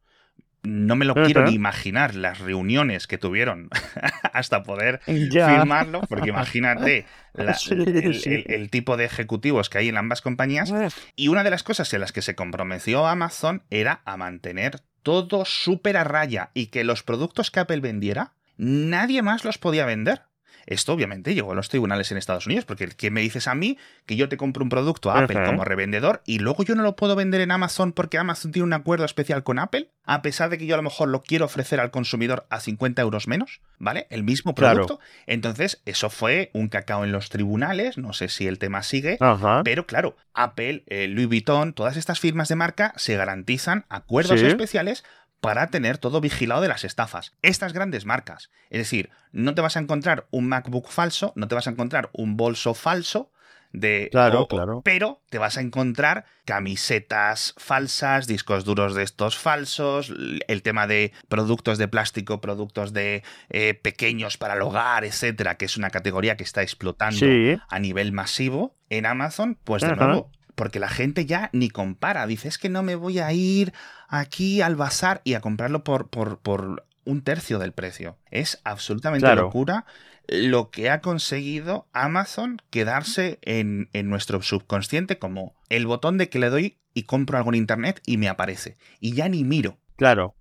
no me lo quiero ni imaginar las reuniones que tuvieron hasta poder firmarlo, porque imagínate el, tipo de ejecutivos que hay en ambas compañías. Y una de las cosas en las que se comprometió Amazon era a mantener todo súper a raya y que los productos que Apple vendiera, nadie más los podía vender. Esto obviamente llegó a los tribunales en Estados Unidos, porque ¿qué me dices a mí que yo te compro un producto a Apple como revendedor y luego yo no lo puedo vender en Amazon porque Amazon tiene un acuerdo especial con Apple? A pesar de que yo a lo mejor lo quiero ofrecer al consumidor a 50 euros menos, ¿vale? El mismo producto. Entonces, eso fue un cacao en los tribunales, no sé si el tema sigue, pero claro, Apple, eh, Louis Vuitton, todas estas firmas de marca se garantizan acuerdos especiales para tener todo vigilado de las estafas. Estas grandes marcas. Es decir, no te vas a encontrar un MacBook falso, no te vas a encontrar un bolso falso. De, claro, claro. Pero te vas a encontrar camisetas falsas, discos duros de estos falsos, el tema de productos de plástico, productos de eh, pequeños para el hogar, etcétera, que es una categoría que está explotando a nivel masivo en Amazon. Pues de nuevo, porque la gente ya ni compara. Dice, es que no me voy a ir aquí al bazar y a comprarlo por, por, por un tercio del precio. Es absolutamente locura lo que ha conseguido Amazon quedarse en, en, nuestro subconsciente como el botón de que le doy y compro algo en internet y me aparece. Y ya ni miro. Claro.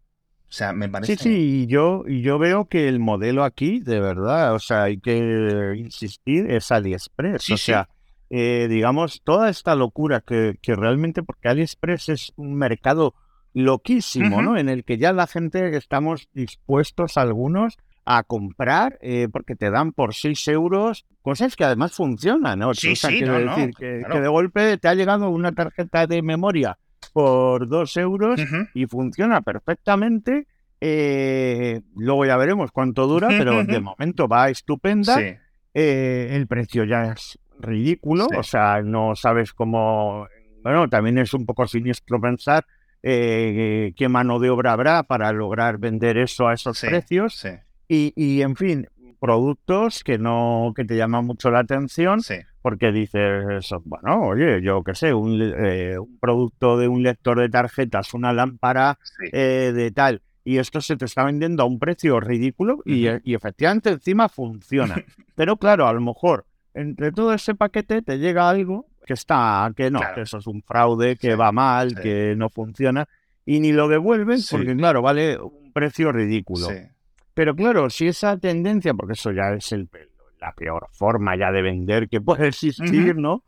O sea, me parece. Sí, sí, y yo, y yo veo que el modelo aquí, de verdad, o sea, hay que insistir, es AliExpress. o sea, eh, digamos, toda esta locura que, que, realmente, porque AliExpress es un mercado loquísimo, ¿no? En el que ya la gente estamos dispuestos algunos a comprar eh, porque te dan por 6 euros cosas que además funcionan, ¿no? Sí, sí, quiero decir que, que, de golpe te ha llegado una tarjeta de memoria por 2 euros y funciona perfectamente. Eh, luego ya veremos cuánto dura, pero de momento va estupenda. el precio ya es ridículo, o sea, no sabes cómo... Bueno, también es un poco siniestro pensar eh, qué mano de obra habrá para lograr vender eso a esos precios. Y, y, en fin, productos que no que te llaman mucho la atención porque dices, bueno, oye, yo qué sé, un, eh, un, producto de un lector de tarjetas, una lámpara eh, de tal, y esto se te está vendiendo a un precio ridículo y, y efectivamente encima funciona. Pero claro, a lo mejor entre todo ese paquete te llega algo que está, que no, que eso es un fraude, que va mal, que no funciona, y ni lo devuelven porque, claro, vale un precio ridículo. Pero claro, si esa tendencia, porque eso ya es el, la peor forma ya de vender que puede existir, ¿no?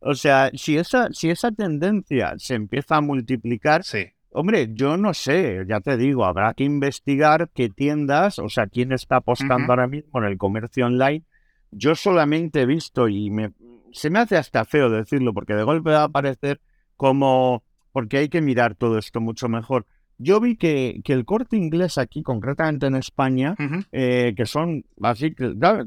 O sea, si esa, si esa tendencia se empieza a multiplicar, hombre, yo no sé, ya te digo, habrá que investigar qué tiendas, o sea, quién está apostando ahora mismo en el comercio online yo solamente he visto, y me, se me hace hasta feo decirlo, porque de golpe va a parecer como, porque hay que mirar todo esto mucho mejor. Yo vi que, que el corte inglés aquí, concretamente en España, eh, que son así,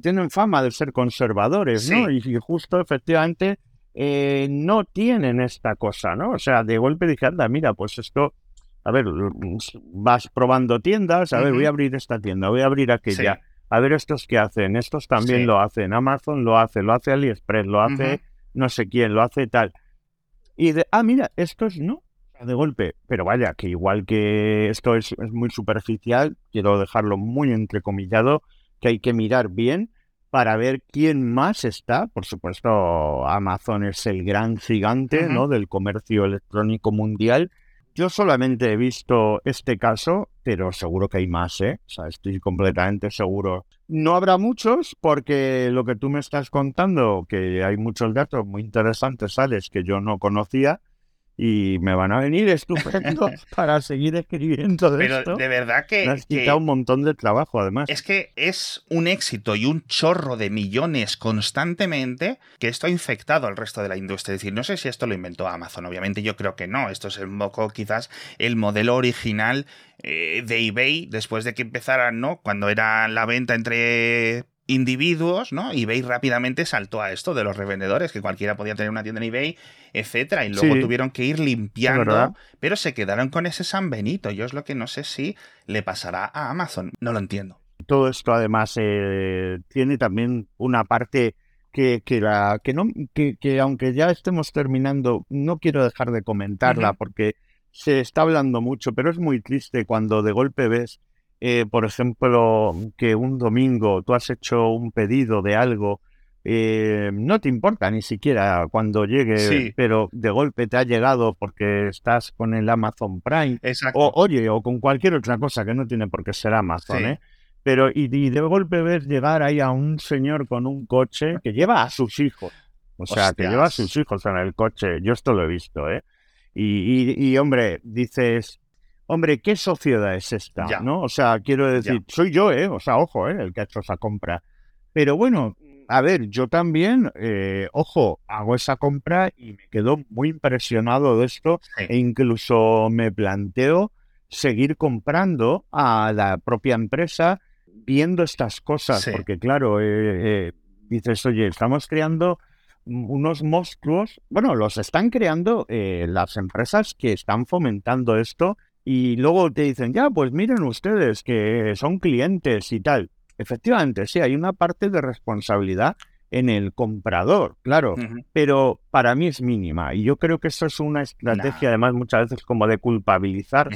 tienen fama de ser conservadores, ¿no? Y, justo efectivamente eh, no tienen esta cosa, ¿no? O sea, de golpe dije, anda, mira, pues esto, a ver, vas probando tiendas, a ver, voy a abrir esta tienda, voy a abrir aquella a ver estos qué hacen, estos también lo hacen, Amazon lo hace, lo hace AliExpress, lo hace no sé quién, lo hace tal. Y de, ah, mira, estos no, de golpe, pero vaya, que igual que esto es, es muy superficial, quiero dejarlo muy entrecomillado, que hay que mirar bien para ver quién más está. Por supuesto, Amazon es el gran gigante ¿no? del comercio electrónico mundial yo solamente he visto este caso, pero seguro que hay más, ¿eh? O sea, estoy completamente seguro. No habrá muchos porque lo que tú me estás contando, que hay muchos datos muy interesantes, sales que yo no conocía, y me van a venir estupendo para seguir escribiendo de Pero de verdad que. Me has quitado un montón de trabajo, además. Es que es un éxito y un chorro de millones constantemente que esto ha infectado al resto de la industria. Es decir, no sé si esto lo inventó Amazon, obviamente yo creo que no. Esto es un poco quizás el modelo original eh, de eBay después de que empezaran, ¿no? Cuando era la venta entre individuos, ¿no? eBay rápidamente saltó a esto de los revendedores, que cualquiera podía tener una tienda en eBay, etcétera, y luego tuvieron que ir limpiando, pero se quedaron con ese San Benito. Yo es lo que no sé si le pasará a Amazon, no lo entiendo. Todo esto además eh, tiene también una parte que, que, la, que, no, que, que, aunque ya estemos terminando, no quiero dejar de comentarla porque se está hablando mucho, pero es muy triste cuando de golpe ves, eh, por ejemplo, que un domingo tú has hecho un pedido de algo, eh, no te importa ni siquiera cuando llegue, pero de golpe te ha llegado porque estás con el Amazon Prime, o oye, o con cualquier otra cosa que no tiene por qué ser Amazon, ¿eh? Pero y, de golpe ves llegar ahí a un señor con un coche que lleva a sus hijos. O sea, que lleva a sus hijos en el coche. Yo esto lo he visto, ¿eh? Y, hombre, dices, hombre, ¿qué sociedad es esta? ¿No? O sea, quiero decir, soy yo, ¿eh? O sea, ojo, ¿eh? El que ha hecho esa compra. Pero bueno, a ver, yo también, eh, ojo, hago esa compra y me quedo muy impresionado de esto e incluso me planteo seguir comprando a la propia empresa viendo estas cosas, porque claro, eh, eh, dices, oye, estamos creando unos monstruos, bueno, los están creando las empresas que están fomentando esto y luego te dicen, ya, pues miren ustedes que son clientes y tal. Efectivamente, sí, hay una parte de responsabilidad en el comprador, claro, pero para mí es mínima y yo creo que eso es una estrategia además muchas veces como de culpabilizar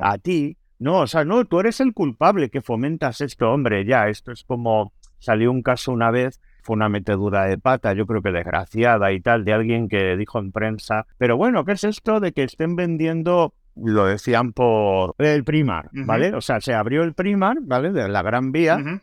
a ti, no, o sea, no, tú eres el culpable que fomentas esto, hombre, ya, esto es como salió un caso una vez fue una metedura de pata, yo creo que desgraciada y tal, de alguien que dijo en prensa, pero bueno, ¿qué es esto de que estén vendiendo lo decían por el primar, ¿vale? O sea, se abrió el primar, ¿vale? De la Gran Vía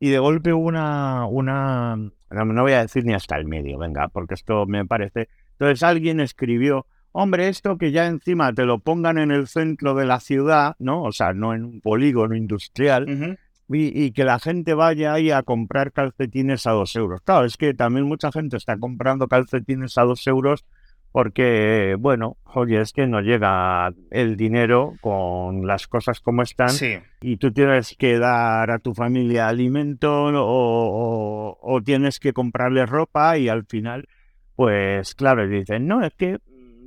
y de golpe una, una, no, voy a decir ni hasta el medio, venga, porque esto me parece. Entonces alguien escribió, hombre, esto que ya encima te lo pongan en el centro de la ciudad, ¿no? O sea, no en un polígono industrial, y, que la gente vaya ahí a comprar calcetines a dos euros. Claro, es que también mucha gente está comprando calcetines a dos euros porque, bueno, oye, es que no llega el dinero con las cosas como están y tú tienes que dar a tu familia alimento o, tienes que comprarle ropa y al final, pues claro, dicen, no, es que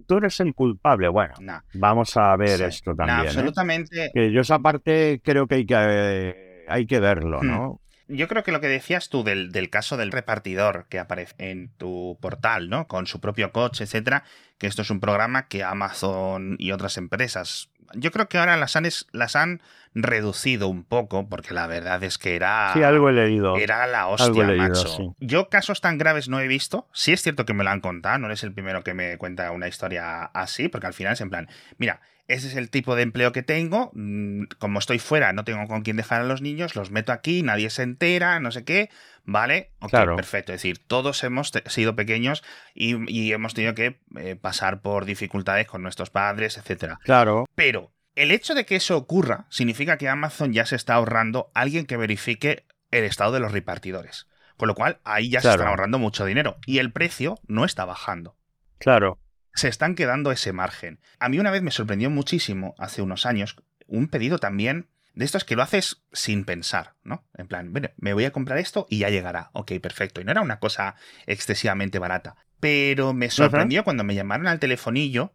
tú eres el culpable. Bueno, vamos a ver esto también. ¿eh? absolutamente. Que yo esa parte creo que hay que, hay que verlo, hmm. Yo creo que lo que decías tú del, del, caso del repartidor que aparece en tu portal, ¿no? Con su propio coche, etcétera, que esto es un programa que Amazon y otras empresas. Yo creo que ahora las han, las han reducido un poco, porque la verdad es que era. Sí, algo he leído. Era la hostia, macho. Yo casos tan graves no he visto. Sí es cierto que me lo han contado, no eres el primero que me cuenta una historia así, porque al final es en plan, mira, ese es el tipo de empleo que tengo, mm, como estoy fuera, no tengo con quién dejar a los niños, los meto aquí, nadie se entera, no sé qué, ¿vale? Ok, perfecto. Es decir, todos hemos sido pequeños y, hemos tenido que eh, pasar por dificultades con nuestros padres, etcétera. Claro. Pero el hecho de que eso ocurra significa que Amazon ya se está ahorrando alguien que verifique el estado de los repartidores. Con lo cual, ahí ya se está ahorrando mucho dinero. Y el precio no está bajando. Claro se están quedando ese margen. A mí una vez me sorprendió muchísimo, hace unos años, un pedido también de estos que lo haces sin pensar, ¿no? En plan, bueno, me voy a comprar esto y ya llegará. Ok, perfecto. Y no era una cosa excesivamente barata. Pero me sorprendió cuando me llamaron al telefonillo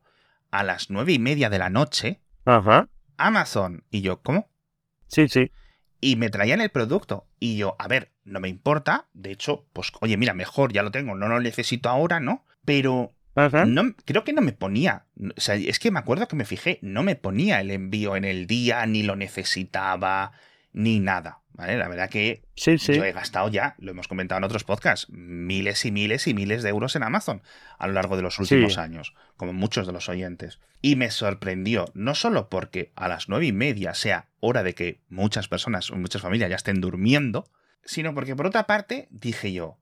a las nueve y media de la noche. Ajá. Amazon. Y yo, ¿cómo? Sí, sí. Y me traían el producto. Y yo, a ver, no me importa. De hecho, pues, oye, mira, mejor, ya lo tengo, no lo necesito ahora, ¿no? Pero no, creo que no me ponía. O sea, es que me acuerdo que me fijé, no me ponía el envío en el día, ni lo necesitaba, ni nada. ¿Vale? La verdad que yo he gastado ya, lo hemos comentado en otros podcasts, miles y miles y miles de euros en Amazon a lo largo de los últimos años, como muchos de los oyentes. Y me sorprendió, no solo porque a las nueve y media sea hora de que muchas personas o muchas familias ya estén durmiendo, sino porque por otra parte dije yo,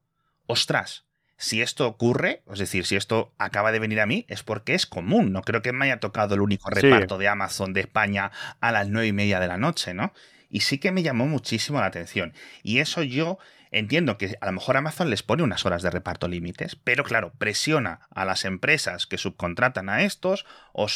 ostras, si esto ocurre, es decir, si esto acaba de venir a mí, es porque es común. No creo que me haya tocado el único reparto de Amazon de España a las nueve y media de la noche, ¿no? Y sí que me llamó muchísimo la atención. Y eso yo entiendo que a lo mejor Amazon les pone unas horas de reparto límites, pero claro, presiona a las empresas que subcontratan a estos o,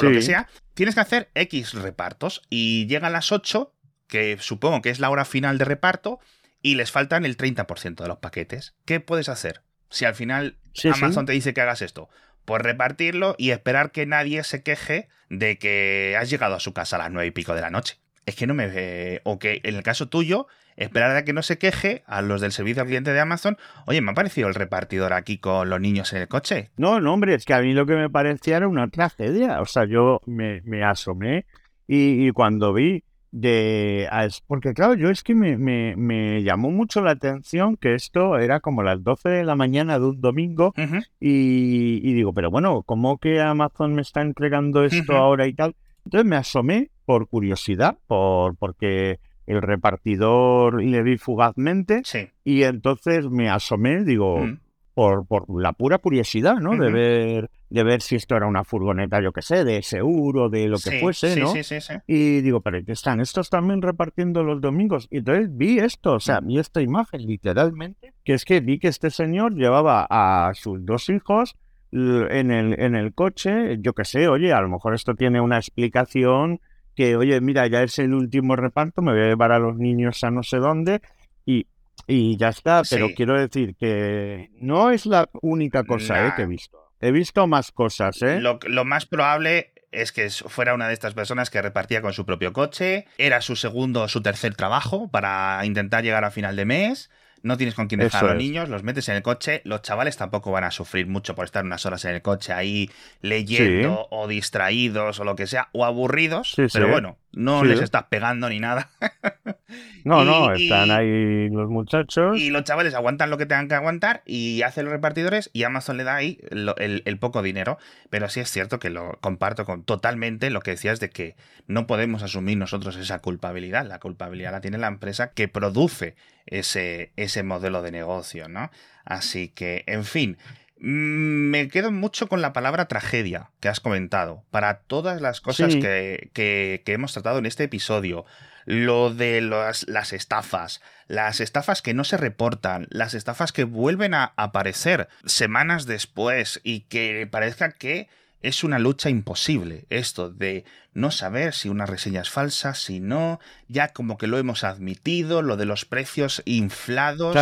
lo que sea. Tienes que hacer X repartos y llega a las 8, que supongo que es la hora final de reparto, y les faltan el 30% de los paquetes. ¿Qué puedes hacer? Si al final Amazon te dice que hagas esto, pues repartirlo y esperar que nadie se queje de que has llegado a su casa a las nueve y pico de la noche. Es que no me... o que en el caso tuyo, esperar a que no se queje a los del servicio al cliente de Amazon. Oye, me ha parecido el repartidor aquí con los niños en el coche. No, no, hombre, es que a mí lo que me parecía era una tragedia. O sea, yo me, asomé y, cuando vi de... Porque claro, yo es que me, me, llamó mucho la atención que esto era como las 12 de la mañana de un domingo y, digo, pero bueno, ¿cómo que Amazon me está entregando esto ahora y tal? Entonces me asomé por curiosidad, por porque el repartidor le vi fugazmente y entonces me asomé, digo, mm. Por, por la pura curiosidad, ¿no? De ver de ver si esto era una furgoneta, yo qué sé, de seguro, de lo que fuese, ¿no? Sí, sí, sí, y digo, pero ¿qué están? Estos también repartiendo los domingos. Y entonces vi esto, o sea, mm. vi esta imagen literalmente, que es que vi que este señor llevaba a sus dos hijos en el, en el coche, yo qué sé, oye, a lo mejor esto tiene una explicación que, oye, mira, ya es el último reparto, me voy a llevar a los niños a no sé dónde y, y ya está, pero quiero decir que no es la única cosa eh, que he visto. He visto más cosas, ¿eh? Lo, lo más probable es que fuera una de estas personas que repartía con su propio coche, era su segundo o su tercer trabajo para intentar llegar a final de mes no tienes con quién dejar a los niños, los metes en el coche, los chavales tampoco van a sufrir mucho por estar unas horas en el coche ahí leyendo o distraídos o lo que sea, o aburridos, pero bueno, no les estás pegando ni nada. no, no, están ahí los muchachos. Y los chavales aguantan lo que tengan que aguantar y hacen los repartidores y Amazon le da ahí el, poco dinero. Pero sí es cierto que lo comparto con totalmente lo que decías de que no podemos asumir nosotros esa culpabilidad. La culpabilidad la tiene la empresa que produce ese, ese modelo de negocio, ¿no? Así que, en fin, me quedo mucho con la palabra tragedia que has comentado. Para todas las cosas que, que, hemos tratado en este episodio. Lo de las, las estafas. Las estafas que no se reportan. Las estafas que vuelven a aparecer semanas después. Y que parezca que es una lucha imposible esto de no saber si una reseña es falsa, si no, ya como que lo hemos admitido, lo de los precios inflados,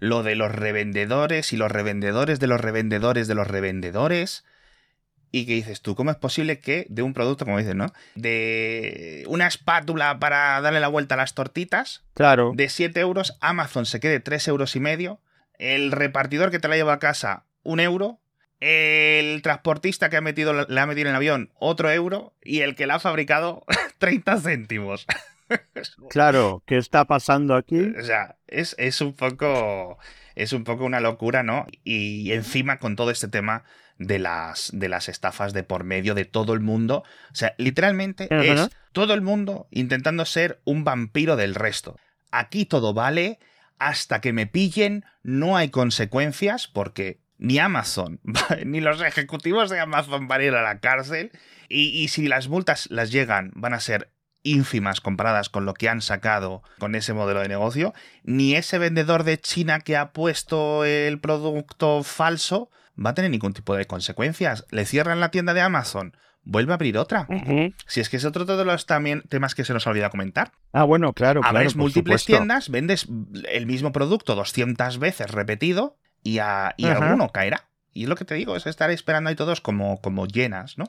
lo de los revendedores y los revendedores de los revendedores de los revendedores. Y que dices tú, ¿cómo es posible que de un producto, como dices, ¿no? De una espátula para darle la vuelta a las tortitas, claro. de 7 euros, Amazon se quede 3 euros y medio, el repartidor que te la lleva a casa, un euro, el transportista que ha metido, le ha metido en el avión otro euro y el que la ha fabricado 30 céntimos. Claro, ¿qué está pasando aquí? O sea, es, es, un poco. Es un poco una locura, ¿no? Y encima con todo este tema de las, de las estafas de por medio de todo el mundo. O sea, literalmente es todo el mundo intentando ser un vampiro del resto. Aquí todo vale, hasta que me pillen, no hay consecuencias, porque ni Amazon, ni los ejecutivos de Amazon van a ir a la cárcel. Y, si las multas las llegan, van a ser ínfimas comparadas con lo que han sacado con ese modelo de negocio. Ni ese vendedor de China que ha puesto el producto falso va a tener ningún tipo de consecuencias. Le cierran la tienda de Amazon, vuelve a abrir otra. Si es que es otro de los también temas que se nos olvida comentar. Ah, bueno, claro. Abres múltiples tiendas, vendes el mismo producto 200 veces repetido y, a, y alguno caerá. Y es lo que te digo, es estar esperando ahí todos como, como llenas, ¿no?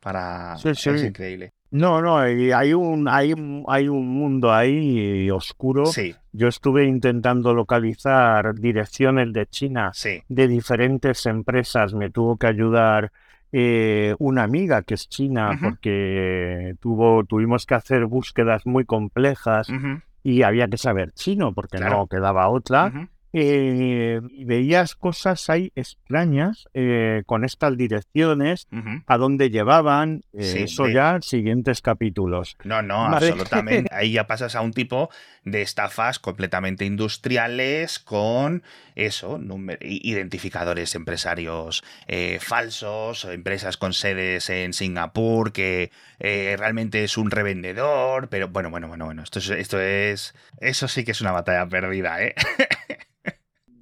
Para... Es increíble. No, no, hay un, hay, hay un mundo ahí oscuro. Sí. Yo estuve intentando localizar direcciones de China de diferentes empresas. Me tuvo que ayudar eh, una amiga que es china porque tuvo, tuvimos que hacer búsquedas muy complejas y había que saber chino porque no quedaba otra. Eh, veías cosas ahí extrañas eh, con estas direcciones, a dónde llevaban, eh, eso ya, siguientes capítulos. No, no, absolutamente. Ahí ya pasas a un tipo de estafas completamente industriales con eso, identificadores empresarios falsos, empresas con sedes en Singapur que realmente es un revendedor, pero bueno, bueno, bueno, bueno, esto esto es, eso sí que es una batalla perdida, ¿eh?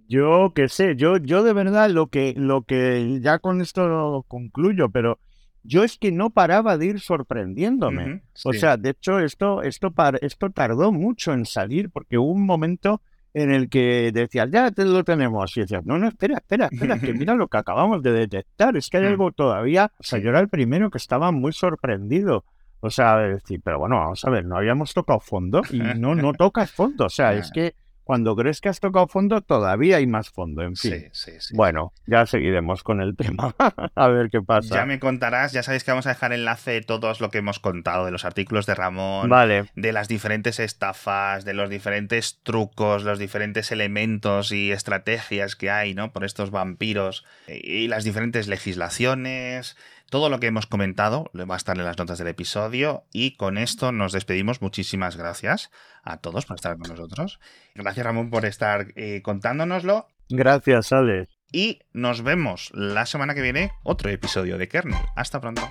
Yo qué sé, yo, yo de verdad lo que, lo que ya con esto lo concluyo, pero yo es que no paraba de ir sorprendiéndome. O sea, de hecho, esto, esto, esto tardó mucho en salir, porque hubo un momento en el que decías, ya te lo tenemos. Y decías, no, no, espera, espera, espera, que mira lo que acabamos de detectar. Es que hay mm. algo todavía. O sea, yo era el primero que estaba muy sorprendido O sea, decir, pero bueno, vamos a ver, no habíamos tocado fondo y no, no tocas fondo. O sea, es que cuando crees que has tocado fondo, todavía hay más fondo, en fin. Sí, sí, sí. Bueno, ya seguiremos con el tema, a ver qué pasa. Ya me contarás, ya sabéis que vamos a dejar enlace de todo lo que hemos contado, de los artículos de Ramón, vale. de las diferentes estafas, de los diferentes trucos, los diferentes elementos y estrategias que hay, ¿no? Por estos vampiros y las diferentes legislaciones. Todo lo que hemos comentado va a estar en las notas del episodio y con esto nos despedimos. Muchísimas gracias a todos por estar con nosotros. Gracias Ramón por estar eh, contándonoslo. Gracias, Alex. Y nos vemos la semana que viene, otro episodio de Kernel. Hasta pronto.